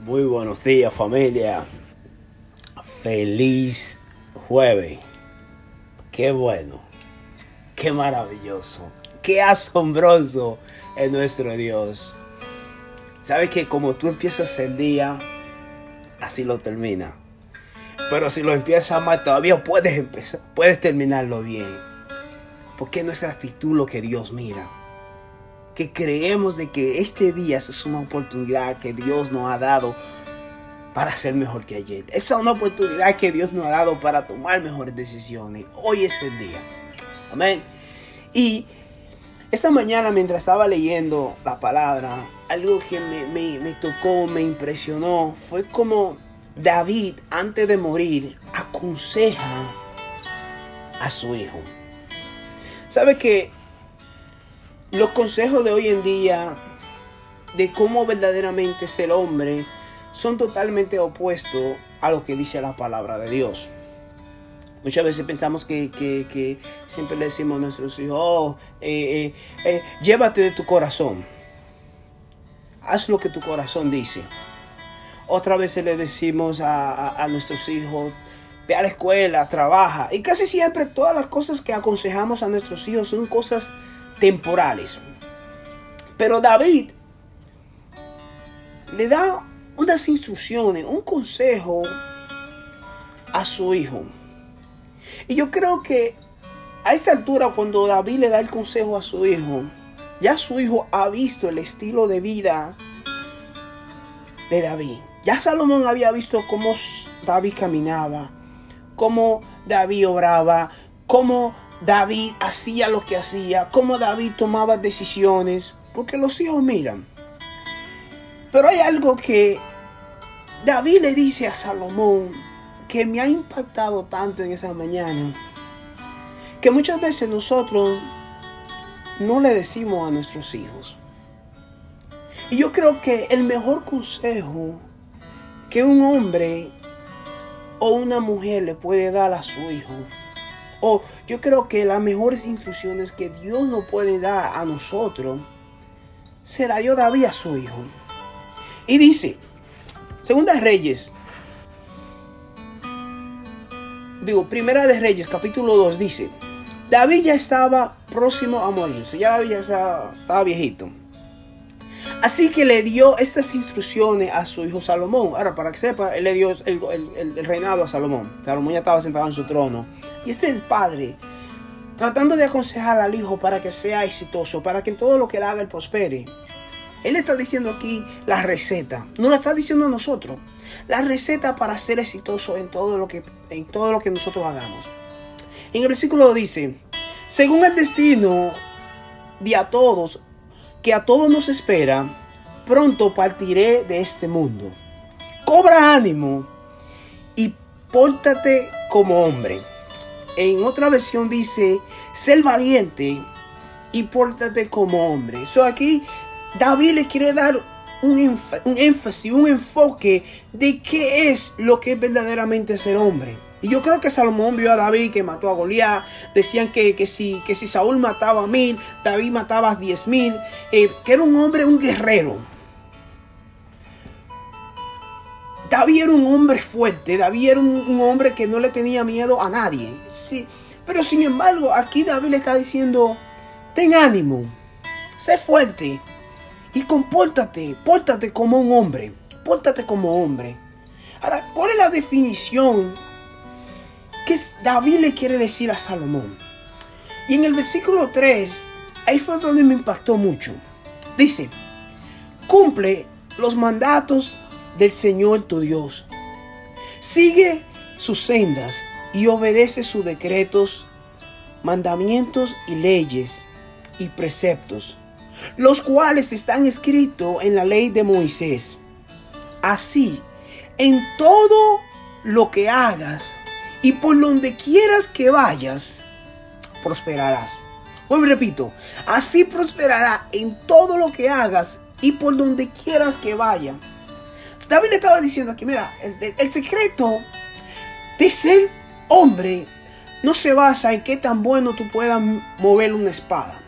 Muy buenos días familia. Feliz jueves. Qué bueno. Qué maravilloso. Qué asombroso es nuestro Dios. Sabes que como tú empiezas el día, así lo termina. Pero si lo empiezas mal, todavía puedes empezar, puedes terminarlo bien. Porque es nuestra actitud lo que Dios mira que creemos de que este día es una oportunidad que Dios nos ha dado para ser mejor que ayer. Esa es una oportunidad que Dios nos ha dado para tomar mejores decisiones. Hoy es el día. Amén. Y esta mañana mientras estaba leyendo la palabra, algo que me, me tocó, me impresionó, fue como David antes de morir aconseja a su hijo. ¿Sabe que los consejos de hoy en día de cómo verdaderamente ser hombre son totalmente opuestos a lo que dice la palabra de Dios. Muchas veces pensamos que, siempre le decimos a nuestros hijos, oh, eh, eh, eh, llévate de tu corazón. Haz lo que tu corazón dice. Otra vez le decimos a, a nuestros hijos, ve a la escuela, trabaja. Y casi siempre todas las cosas que aconsejamos a nuestros hijos son cosas temporales. Pero David le da unas instrucciones, un consejo a su hijo. Y yo creo que a esta altura, cuando David le da el consejo a su hijo, ya su hijo ha visto el estilo de vida de David. Ya Salomón había visto cómo David caminaba, cómo David obraba, cómo David hacía lo que hacía, cómo David tomaba decisiones, porque los hijos miran. Pero hay algo que David le dice a Salomón que me ha impactado tanto en esa mañana, que muchas veces nosotros no le decimos a nuestros hijos. Y yo creo que el mejor consejo que un hombre o una mujer le puede dar a su hijo o yo creo que las mejores instrucciones que Dios nos puede dar a nosotros será dio David a su hijo. Y dice, Segunda Reyes, digo, Primera de Reyes, capítulo 2, dice, David ya estaba próximo a morirse, ya David ya estaba viejito. Así que le dio estas instrucciones a su hijo Salomón. Ahora, para que sepa, él le dio el, reinado a Salomón. Salomón ya estaba sentado en su trono. Y este es el padre, tratando de aconsejar al hijo para que sea exitoso, para que en todo lo que él haga él prospere. Él está diciendo aquí la receta. No la está diciendo a nosotros. La receta para ser exitoso en todo lo que, en todo lo que nosotros hagamos. En el versículo dice, según el destino de a todos que a todos nos espera, pronto partiré de este mundo. Cobra ánimo y pórtate como hombre. En otra versión dice, ser valiente y pórtate como hombre. So aquí David le quiere dar un, un énfasis, un enfoque de qué es lo que es verdaderamente ser hombre. Y yo creo que Salomón vio a David que mató a Goliat. Decían que, que, si, que si Saúl mataba a mil, David mataba a diez mil. Eh, que era un hombre, un guerrero. David era un hombre fuerte. David era un, hombre que no le tenía miedo a nadie. Sí. Pero sin embargo, aquí David le está diciendo, ten ánimo, sé fuerte y compórtate, pórtate como un hombre, pórtate como hombre. Ahora, ¿cuál es la definición ¿Qué David le quiere decir a Salomón? Y en el versículo 3, ahí fue donde me impactó mucho. Dice, cumple los mandatos del Señor tu Dios. Sigue sus sendas y obedece sus decretos, mandamientos y leyes y preceptos, los cuales están escritos en la ley de Moisés. Así, en todo lo que hagas, y por donde quieras que vayas, prosperarás. Hoy repito, así prosperará en todo lo que hagas y por donde quieras que vaya. David le estaba diciendo aquí, mira, el, secreto de ser hombre no se basa en qué tan bueno tú puedas mover una espada.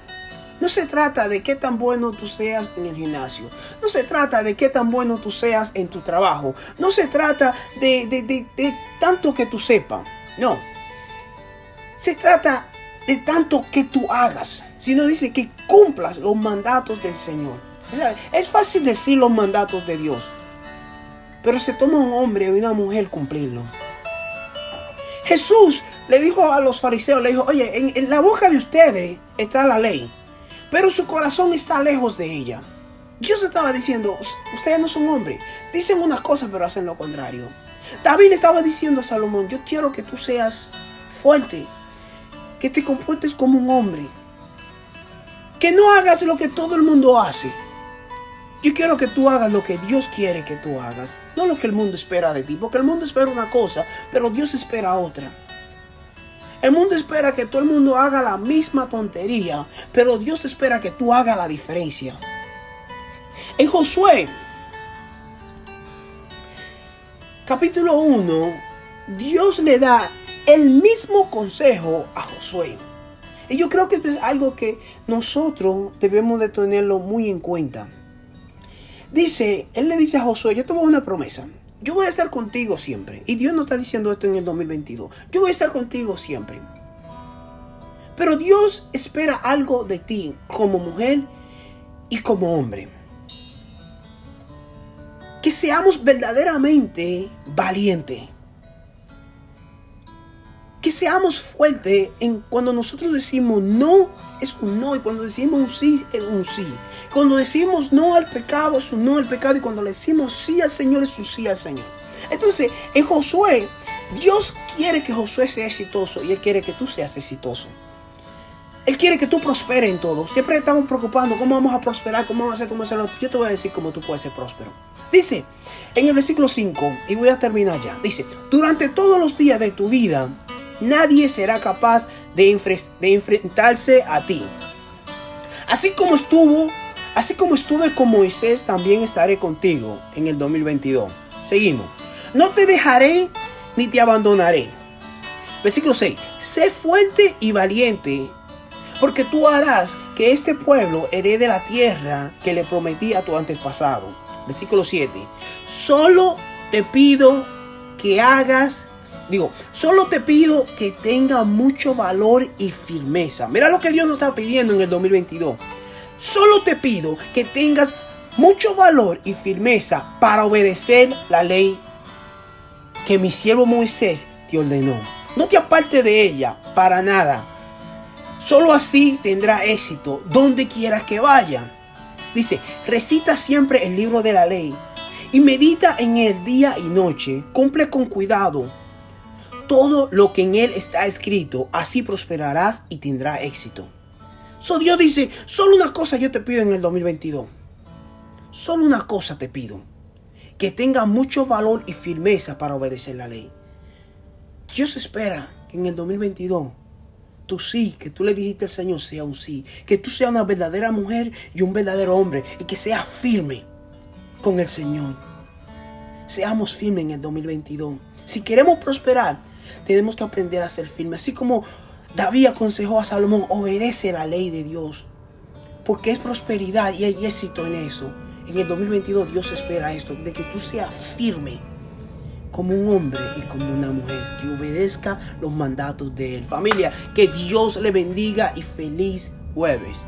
No se trata de qué tan bueno tú seas en el gimnasio. No se trata de qué tan bueno tú seas en tu trabajo. No se trata de, de tanto que tú sepas. No. Se trata de tanto que tú hagas. Sino dice que cumplas los mandatos del Señor. Es fácil decir los mandatos de Dios. Pero se toma un hombre o una mujer cumplirlo. Jesús le dijo a los fariseos, le dijo, oye, en, la boca de ustedes está la ley, pero su corazón está lejos de ella. Dios estaba diciendo, ustedes no son hombres, dicen unas cosas pero hacen lo contrario. David estaba diciendo a Salomón, yo quiero que tú seas fuerte, que te comportes como un hombre, que no hagas lo que todo el mundo hace. Yo quiero que tú hagas lo que Dios quiere que tú hagas, no lo que el mundo espera de ti, porque el mundo espera una cosa, pero Dios espera otra. El mundo espera que todo el mundo haga la misma tontería, pero Dios espera que tú hagas la diferencia. En Josué, capítulo 1, Dios le da el mismo consejo a Josué. Y yo creo que es algo que nosotros debemos de tenerlo muy en cuenta. Dice, él le dice a Josué, yo te voy a una promesa. Yo voy a estar contigo siempre. Y Dios no está diciendo esto en el 2022. Yo voy a estar contigo siempre. Pero Dios espera algo de ti como mujer y como hombre. Que seamos verdaderamente valientes que seamos fuertes en cuando nosotros decimos no es un no y cuando decimos un sí es un sí. Cuando decimos no al pecado es un no al pecado y cuando le decimos sí al Señor es un sí al Señor. Entonces, en Josué, Dios quiere que Josué sea exitoso y Él quiere que tú seas exitoso. Él quiere que tú prosperes en todo. Siempre estamos preocupando cómo vamos a prosperar, cómo vamos a hacer, cómo hacerlo. Yo te voy a decir cómo tú puedes ser próspero. Dice en el versículo 5, y voy a terminar ya. Dice, durante todos los días de tu vida, nadie será capaz de, enfrentarse a ti. Así como estuvo, así como estuve con Moisés, también estaré contigo en el 2022. Seguimos. No te dejaré ni te abandonaré. Versículo 6. Sé fuerte y valiente, porque tú harás que este pueblo herede la tierra que le prometí a tu antepasado. Versículo 7. Solo te pido que hagas Digo, solo te pido que tenga mucho valor y firmeza. Mira lo que Dios nos está pidiendo en el 2022. Solo te pido que tengas mucho valor y firmeza para obedecer la ley que mi siervo Moisés te ordenó. No te aparte de ella para nada. Solo así tendrá éxito donde quieras que vaya. Dice, recita siempre el libro de la ley y medita en el día y noche. Cumple con cuidado todo lo que en él está escrito, así prosperarás y tendrá éxito. So Dios dice, solo una cosa yo te pido en el 2022. Solo una cosa te pido. Que tenga mucho valor y firmeza para obedecer la ley. Dios espera que en el 2022 tu sí, que tú le dijiste al Señor, sea un sí. Que tú seas una verdadera mujer y un verdadero hombre. Y que seas firme con el Señor. Seamos firmes en el 2022. Si queremos prosperar, tenemos que aprender a ser firmes. Así como David aconsejó a Salomón, obedece la ley de Dios. Porque es prosperidad y hay éxito en eso. En el 2022 Dios espera esto, de que tú seas firme como un hombre y como una mujer, que obedezca los mandatos de él. Familia, que Dios le bendiga y feliz jueves.